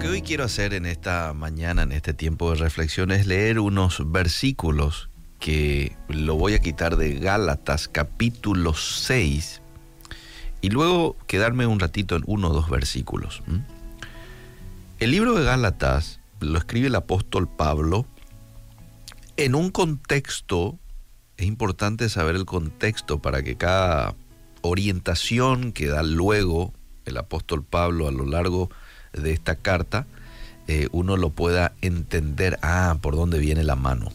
que hoy quiero hacer en esta mañana, en este tiempo de reflexión, es leer unos versículos que lo voy a quitar de Gálatas capítulo 6 y luego quedarme un ratito en uno o dos versículos. El libro de Gálatas lo escribe el apóstol Pablo en un contexto, es importante saber el contexto para que cada orientación que da luego el apóstol Pablo a lo largo de esta carta, eh, uno lo pueda entender, ah, por dónde viene la mano.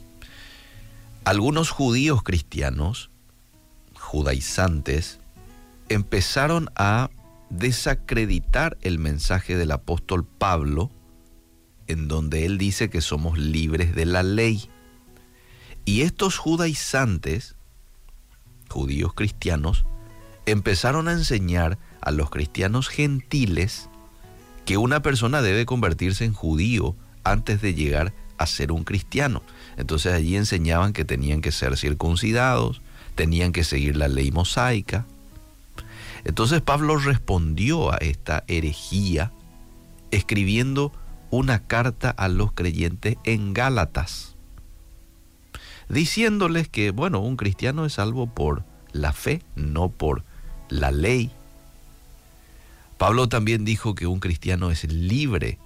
Algunos judíos cristianos, judaizantes, empezaron a desacreditar el mensaje del apóstol Pablo, en donde él dice que somos libres de la ley. Y estos judaizantes, judíos cristianos, empezaron a enseñar a los cristianos gentiles que una persona debe convertirse en judío antes de llegar a ser un cristiano. Entonces allí enseñaban que tenían que ser circuncidados, tenían que seguir la ley mosaica. Entonces Pablo respondió a esta herejía escribiendo una carta a los creyentes en Gálatas, diciéndoles que, bueno, un cristiano es salvo por la fe, no por la ley. Pablo también dijo que un cristiano es libre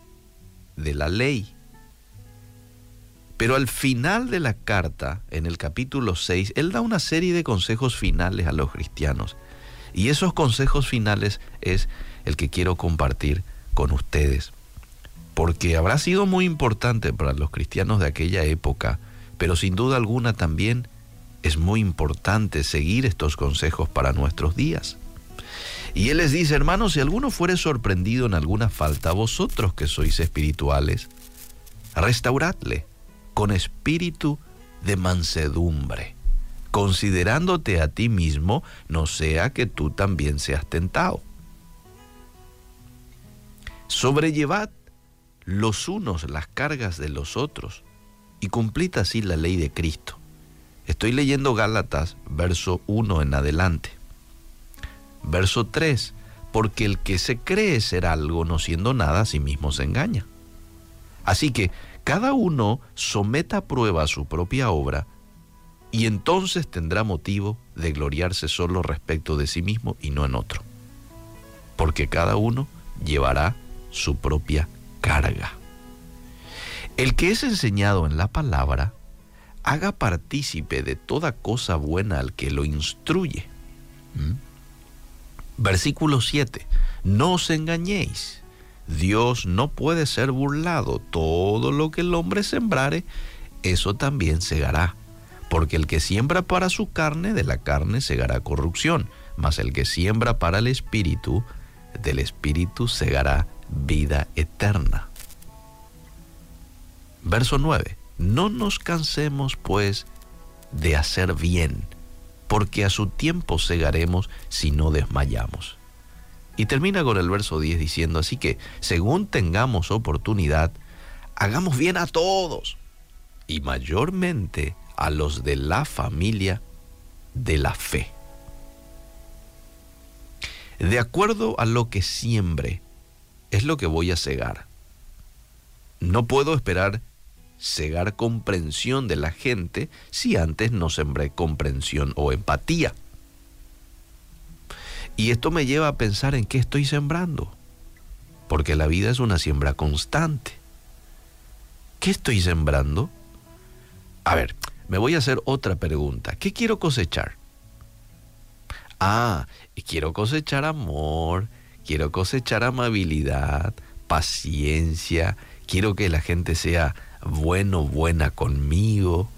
de la ley. Pero al final de la carta, en el capítulo 6, él da una serie de consejos finales a los cristianos. Y esos consejos finales es el que quiero compartir con ustedes. Porque habrá sido muy importante para los cristianos de aquella época, pero sin duda alguna también es muy importante seguir estos consejos para nuestros días. Y él les dice, hermanos, si alguno fuere sorprendido en alguna falta, vosotros que sois espirituales, restauradle con espíritu de mansedumbre, considerándote a ti mismo, no sea que tú también seas tentado. Sobrellevad los unos las cargas de los otros y cumplid así la ley de Cristo. Estoy leyendo Gálatas, verso 1 en adelante. Verso 3, porque el que se cree ser algo no siendo nada a sí mismo se engaña. Así que cada uno someta a prueba su propia obra y entonces tendrá motivo de gloriarse solo respecto de sí mismo y no en otro. Porque cada uno llevará su propia carga. El que es enseñado en la palabra, haga partícipe de toda cosa buena al que lo instruye. ¿Mm? Versículo 7. No os engañéis. Dios no puede ser burlado. Todo lo que el hombre sembrare, eso también segará. Porque el que siembra para su carne, de la carne segará corrupción. Mas el que siembra para el espíritu, del espíritu segará vida eterna. Verso 9. No nos cansemos, pues, de hacer bien porque a su tiempo segaremos si no desmayamos. Y termina con el verso 10 diciendo, así que según tengamos oportunidad, hagamos bien a todos, y mayormente a los de la familia de la fe. De acuerdo a lo que siembre, es lo que voy a cegar. No puedo esperar cegar comprensión de la gente si antes no sembré comprensión o empatía. Y esto me lleva a pensar en qué estoy sembrando, porque la vida es una siembra constante. ¿Qué estoy sembrando? A ver, me voy a hacer otra pregunta. ¿Qué quiero cosechar? Ah, quiero cosechar amor, quiero cosechar amabilidad, paciencia, quiero que la gente sea bueno, buena conmigo,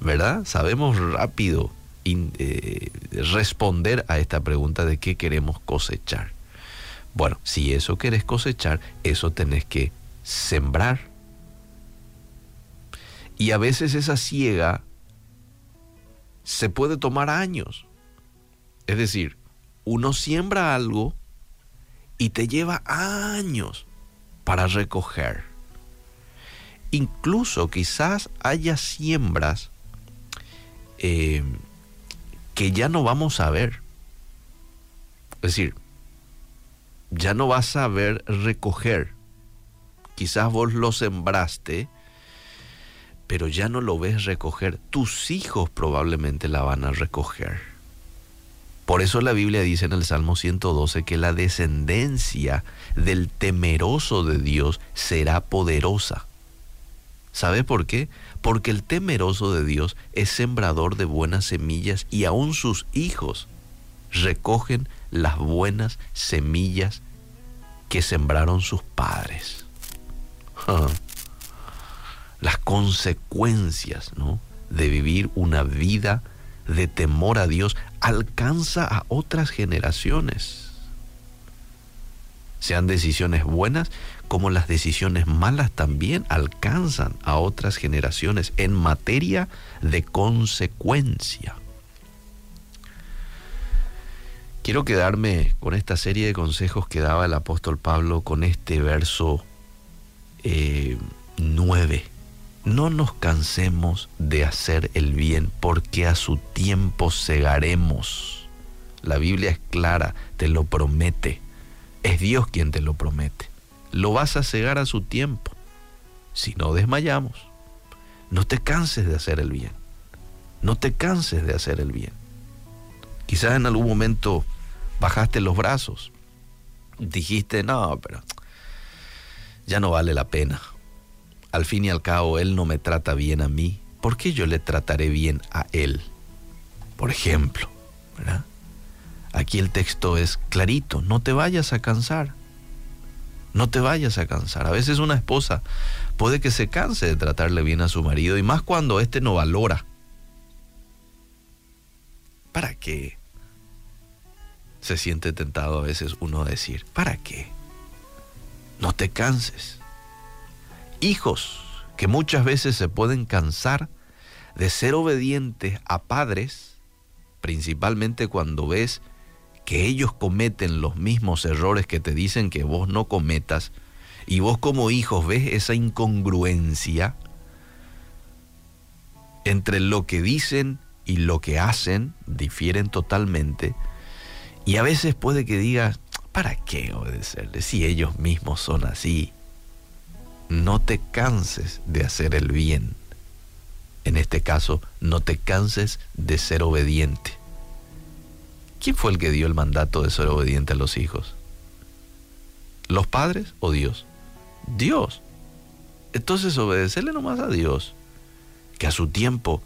¿verdad? Sabemos rápido eh, responder a esta pregunta de qué queremos cosechar. Bueno, si eso querés cosechar, eso tenés que sembrar. Y a veces esa ciega se puede tomar años. Es decir, uno siembra algo y te lleva años para recoger. Incluso quizás haya siembras eh, que ya no vamos a ver. Es decir, ya no vas a ver recoger quizás vos lo sembraste, pero ya no lo ves recoger. Tus hijos probablemente la van a recoger. Por eso la Biblia dice en el Salmo 112 que la descendencia del temeroso de Dios será poderosa. ¿Sabe por qué? Porque el temeroso de Dios es sembrador de buenas semillas y aún sus hijos recogen las buenas semillas que sembraron sus padres. Las consecuencias de vivir una vida de temor a Dios alcanza a otras generaciones. Sean decisiones buenas como las decisiones malas también alcanzan a otras generaciones en materia de consecuencia. Quiero quedarme con esta serie de consejos que daba el apóstol Pablo con este verso 9. No nos cansemos de hacer el bien, porque a su tiempo segaremos. La Biblia es clara, te lo promete. Es Dios quien te lo promete. Lo vas a cegar a su tiempo. Si no desmayamos, no te canses de hacer el bien. No te canses de hacer el bien. Quizás en algún momento bajaste los brazos. Dijiste, no, pero ya no vale la pena al fin y al cabo Él no me trata bien a mí, ¿por qué yo le trataré bien a Él? Por ejemplo, ¿verdad? Aquí el texto es clarito, no te vayas a cansar, no te vayas a cansar. A veces una esposa puede que se canse de tratarle bien a su marido y más cuando éste no valora. ¿Para qué? Se siente tentado a veces uno a decir, ¿para qué? No te canses hijos que muchas veces se pueden cansar de ser obedientes a padres, principalmente cuando ves que ellos cometen los mismos errores que te dicen que vos no cometas, y vos como hijos ves esa incongruencia entre lo que dicen y lo que hacen, difieren totalmente, y a veces puede que digas, ¿para qué obedecerles si ellos mismos son así? No te canses de hacer el bien. En este caso, no te canses de ser obediente. ¿Quién fue el que dio el mandato de ser obediente a los hijos? ¿Los padres o Dios? Dios. Entonces obedecerle nomás a Dios, que a su tiempo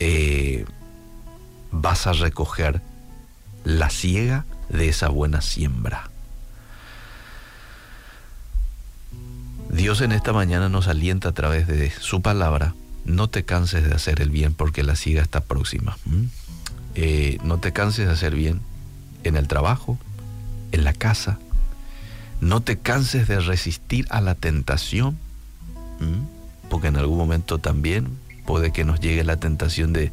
eh, vas a recoger la ciega de esa buena siembra. Dios en esta mañana nos alienta a través de su palabra. No te canses de hacer el bien porque la siga está próxima. Eh, no te canses de hacer bien en el trabajo, en la casa. No te canses de resistir a la tentación, porque en algún momento también puede que nos llegue la tentación de,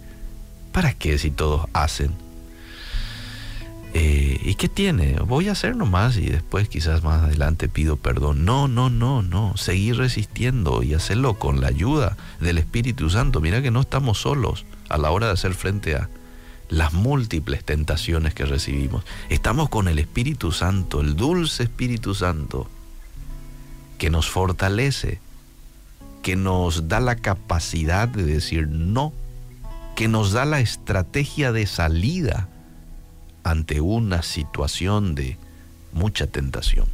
¿para qué si todos hacen? Eh, ¿Y qué tiene? Voy a hacer nomás y después quizás más adelante pido perdón. No, no, no, no. Seguir resistiendo y hacerlo con la ayuda del Espíritu Santo. Mira que no estamos solos a la hora de hacer frente a las múltiples tentaciones que recibimos. Estamos con el Espíritu Santo, el dulce Espíritu Santo, que nos fortalece, que nos da la capacidad de decir no, que nos da la estrategia de salida ante una situación de mucha tentación.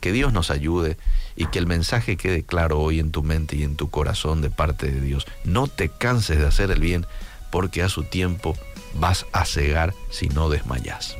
Que Dios nos ayude y que el mensaje quede claro hoy en tu mente y en tu corazón de parte de Dios. No te canses de hacer el bien porque a su tiempo vas a cegar si no desmayas.